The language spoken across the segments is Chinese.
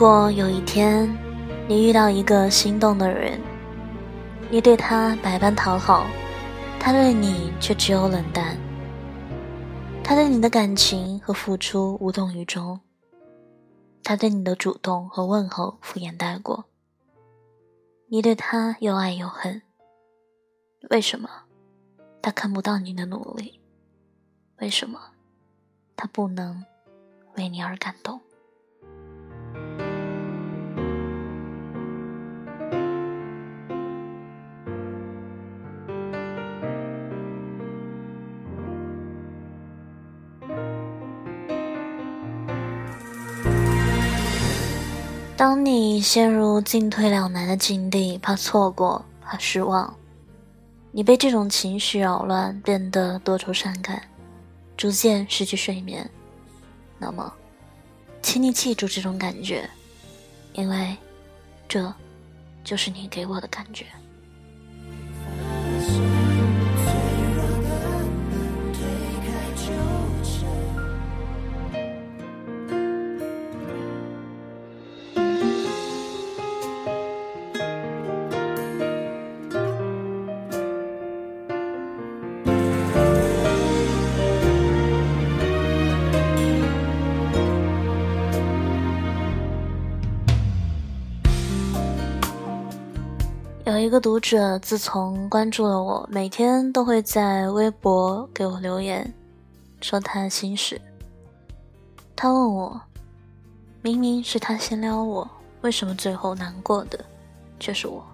如果有一天你遇到一个心动的人，你对他百般讨好，他对你却只有冷淡，他对你的感情和付出无动于衷，他对你的主动和问候敷衍带过，你对他又爱又恨，为什么他看不到你的努力？为什么他不能？为你而感动。当你陷入进退两难的境地，怕错过，怕失望，你被这种情绪扰乱，变得多愁善感，逐渐失去睡眠。那么，请你记住这种感觉，因为这就是你给我的感觉。有一个读者，自从关注了我，每天都会在微博给我留言，说他的心事。他问我，明明是他先撩我，为什么最后难过的却是我？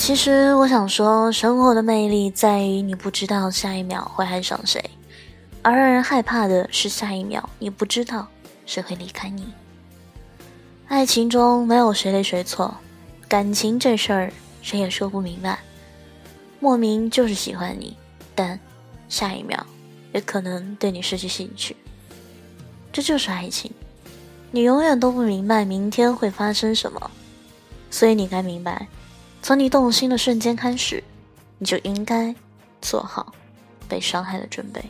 其实我想说，生活的魅力在于你不知道下一秒会爱上谁，而让人害怕的是下一秒你不知道谁会离开你。爱情中没有谁对谁错，感情这事儿谁也说不明白。莫名就是喜欢你，但下一秒也可能对你失去兴趣。这就是爱情，你永远都不明白明天会发生什么，所以你该明白。从你动心的瞬间开始，你就应该做好被伤害的准备。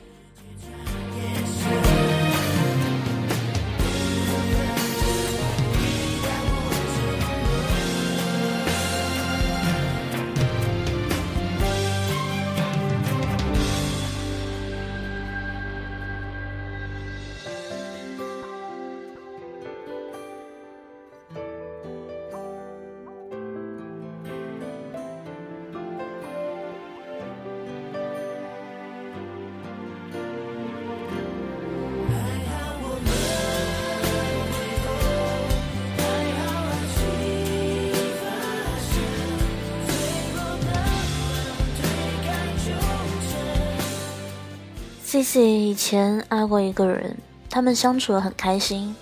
C C 以前爱过一个人，他们相处的很开心。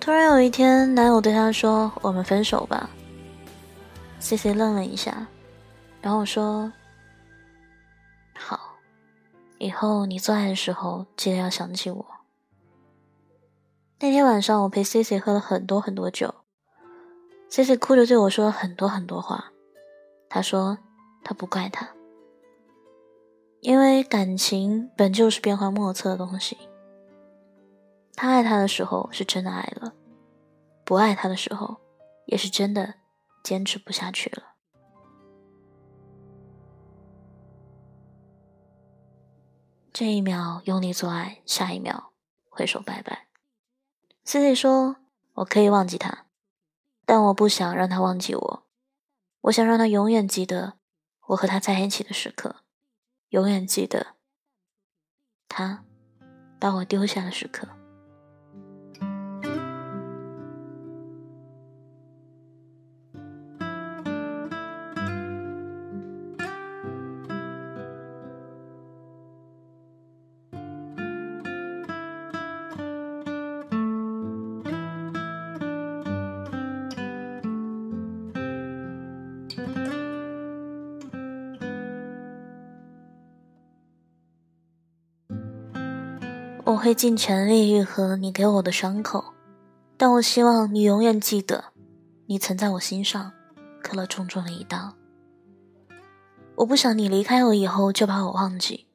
突然有一天，男友对她说：“我们分手吧。”C C 愣了一下，然后说：“好，以后你做爱的时候记得要想起我。”那天晚上，我陪 C C 喝了很多很多酒，C C 哭着对我说了很多很多话。他说：“他不怪他。”因为感情本就是变幻莫测的东西，他爱他的时候是真的爱了，不爱他的时候也是真的坚持不下去了。这一秒用力做爱，下一秒挥手拜拜。C C 说：“我可以忘记他，但我不想让他忘记我，我想让他永远记得我和他在一起的时刻。”永远记得，他把我丢下的时刻。我会尽全力愈合你给我的伤口，但我希望你永远记得，你曾在我心上刻了重重的一刀。我不想你离开我以后就把我忘记，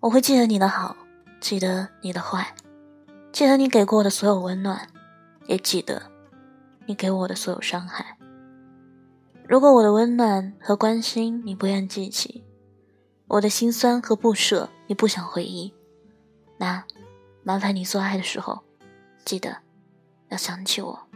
我会记得你的好，记得你的坏，记得你给过我的所有温暖，也记得你给我的所有伤害。如果我的温暖和关心你不愿记起，我的心酸和不舍你不想回忆，那麻烦你做爱的时候，记得要想起我。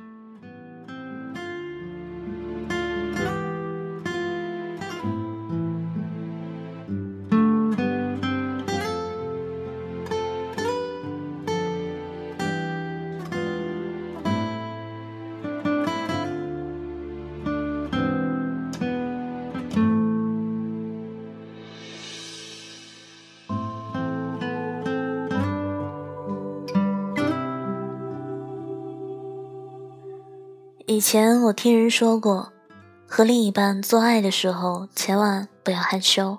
以前我听人说过，和另一半做爱的时候，千万不要害羞，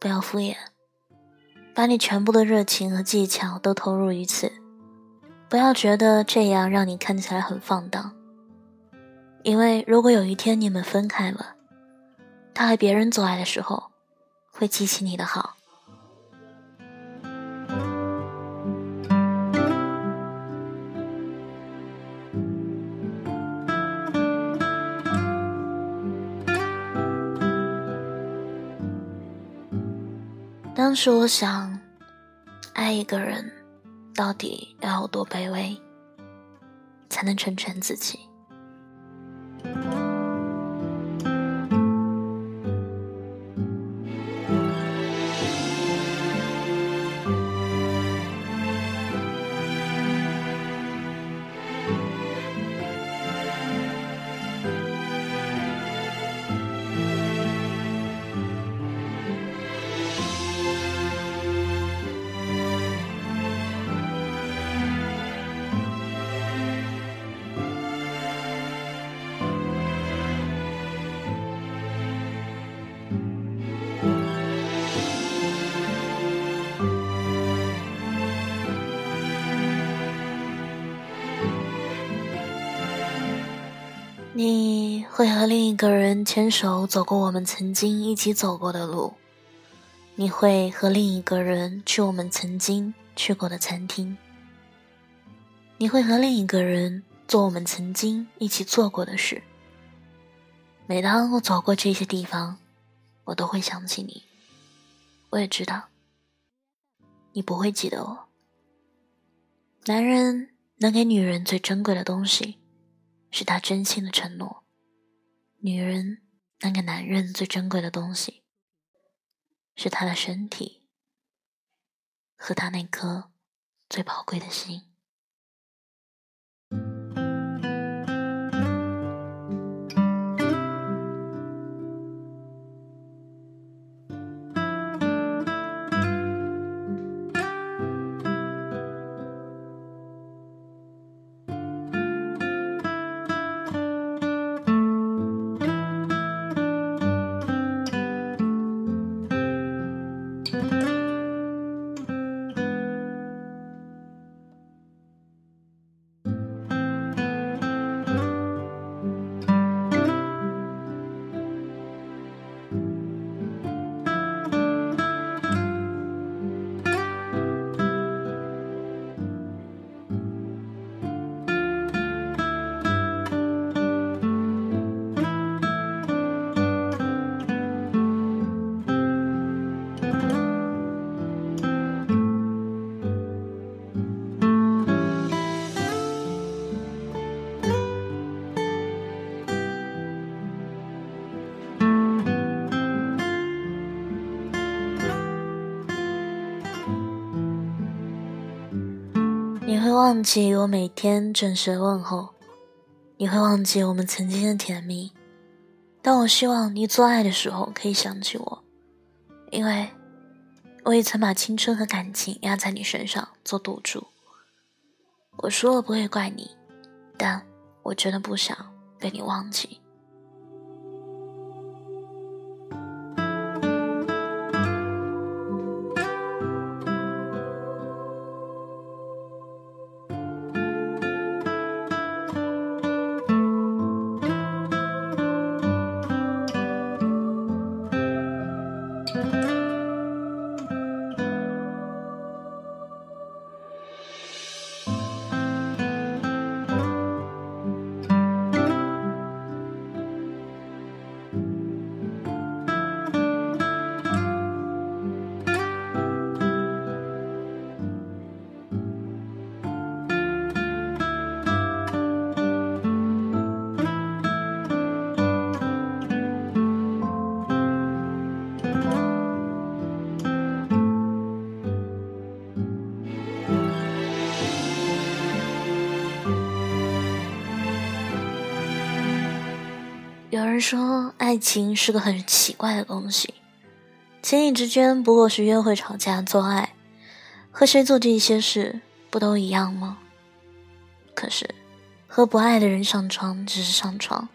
不要敷衍，把你全部的热情和技巧都投入于此，不要觉得这样让你看起来很放荡。因为如果有一天你们分开了，他和别人做爱的时候，会记起你的好。当时我想，爱一个人，到底要有多卑微，才能成全自己？会和另一个人牵手走过我们曾经一起走过的路，你会和另一个人去我们曾经去过的餐厅，你会和另一个人做我们曾经一起做过的事。每当我走过这些地方，我都会想起你。我也知道，你不会记得我。男人能给女人最珍贵的东西。是他真心的承诺。女人能给男人最珍贵的东西，是他的身体和他那颗最宝贵的心。忘记我每天准时的问候，你会忘记我们曾经的甜蜜，但我希望你做爱的时候可以想起我，因为我也曾把青春和感情压在你身上做赌注。我说了不会怪你，但我真的不想被你忘记。有人说，爱情是个很奇怪的东西，情侣之间不过是约会、吵架、做爱，和谁做这些事不都一样吗？可是，和不爱的人上床只是上床，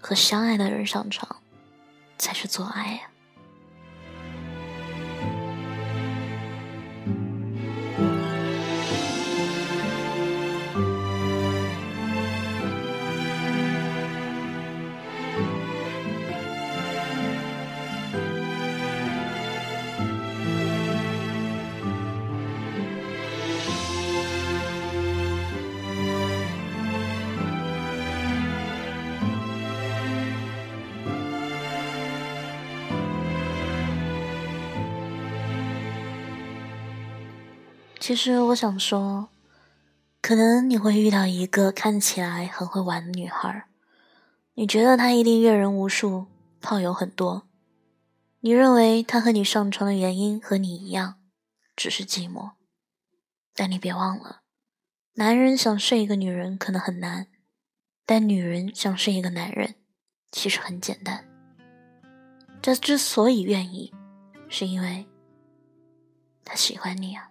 和相爱的人上床才是做爱呀。其实我想说，可能你会遇到一个看起来很会玩的女孩，你觉得她一定阅人无数，炮友很多，你认为她和你上床的原因和你一样，只是寂寞。但你别忘了，男人想睡一个女人可能很难，但女人想睡一个男人其实很简单。这之所以愿意，是因为他喜欢你啊。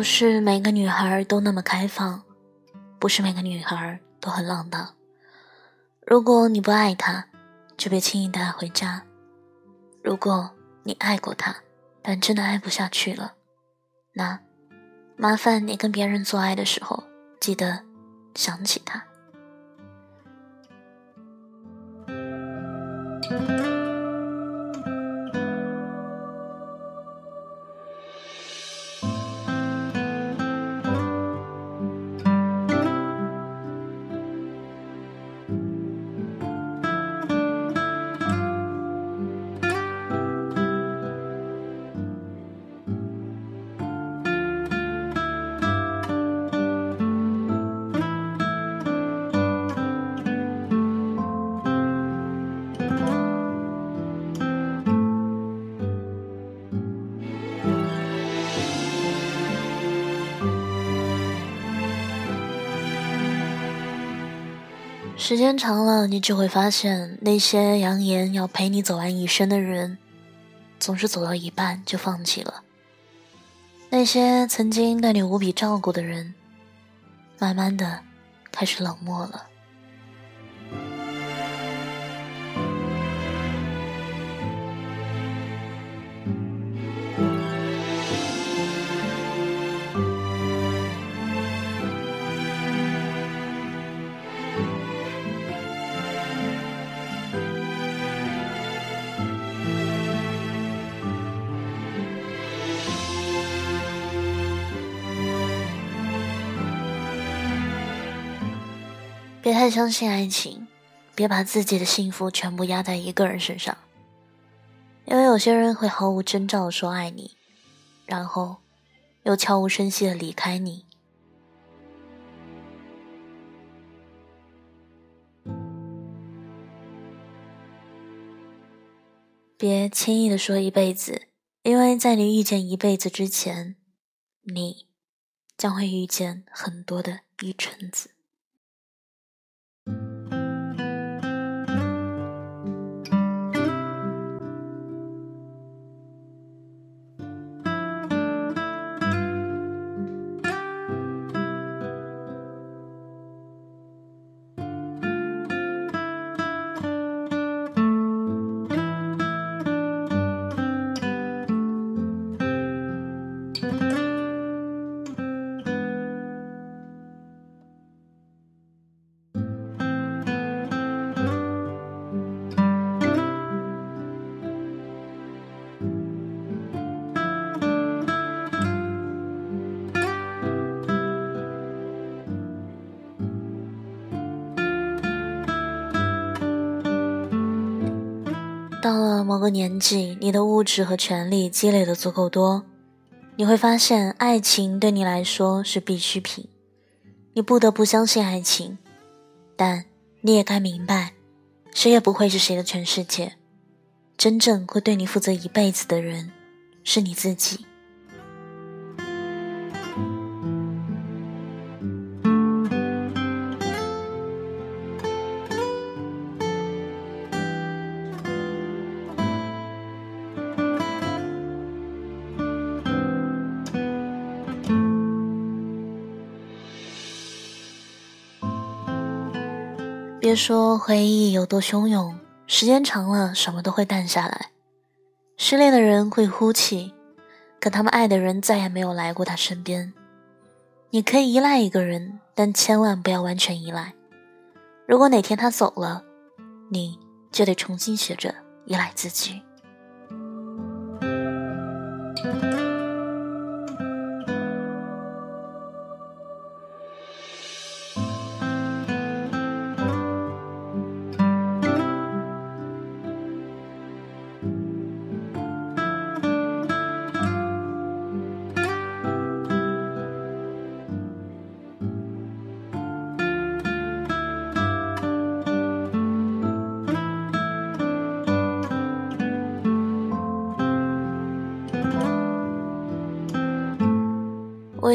不是每个女孩都那么开放，不是每个女孩都很浪荡。如果你不爱他，就别轻易带他回家；如果你爱过他，但真的爱不下去了，那麻烦你跟别人做爱的时候，记得想起他。时间长了，你就会发现，那些扬言要陪你走完一生的人，总是走到一半就放弃了；那些曾经对你无比照顾的人，慢慢的开始冷漠了。别太相信爱情，别把自己的幸福全部压在一个人身上，因为有些人会毫无征兆说爱你，然后又悄无声息的离开你。别轻易的说一辈子，因为在你遇见一辈子之前，你将会遇见很多的一春子。到了某个年纪，你的物质和权利积累的足够多，你会发现爱情对你来说是必需品，你不得不相信爱情，但你也该明白，谁也不会是谁的全世界，真正会对你负责一辈子的人，是你自己。别说回忆有多汹涌，时间长了，什么都会淡下来。失恋的人会哭泣，可他们爱的人再也没有来过他身边。你可以依赖一个人，但千万不要完全依赖。如果哪天他走了，你就得重新学着依赖自己。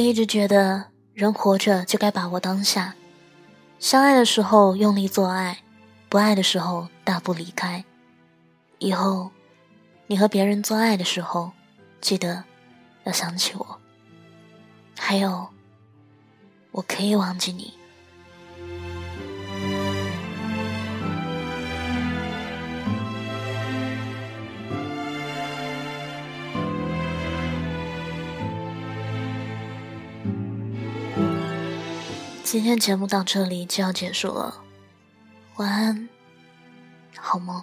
一直觉得，人活着就该把握当下，相爱的时候用力做爱，不爱的时候大步离开。以后，你和别人做爱的时候，记得要想起我。还有，我可以忘记你。今天节目到这里就要结束了，晚安，好梦。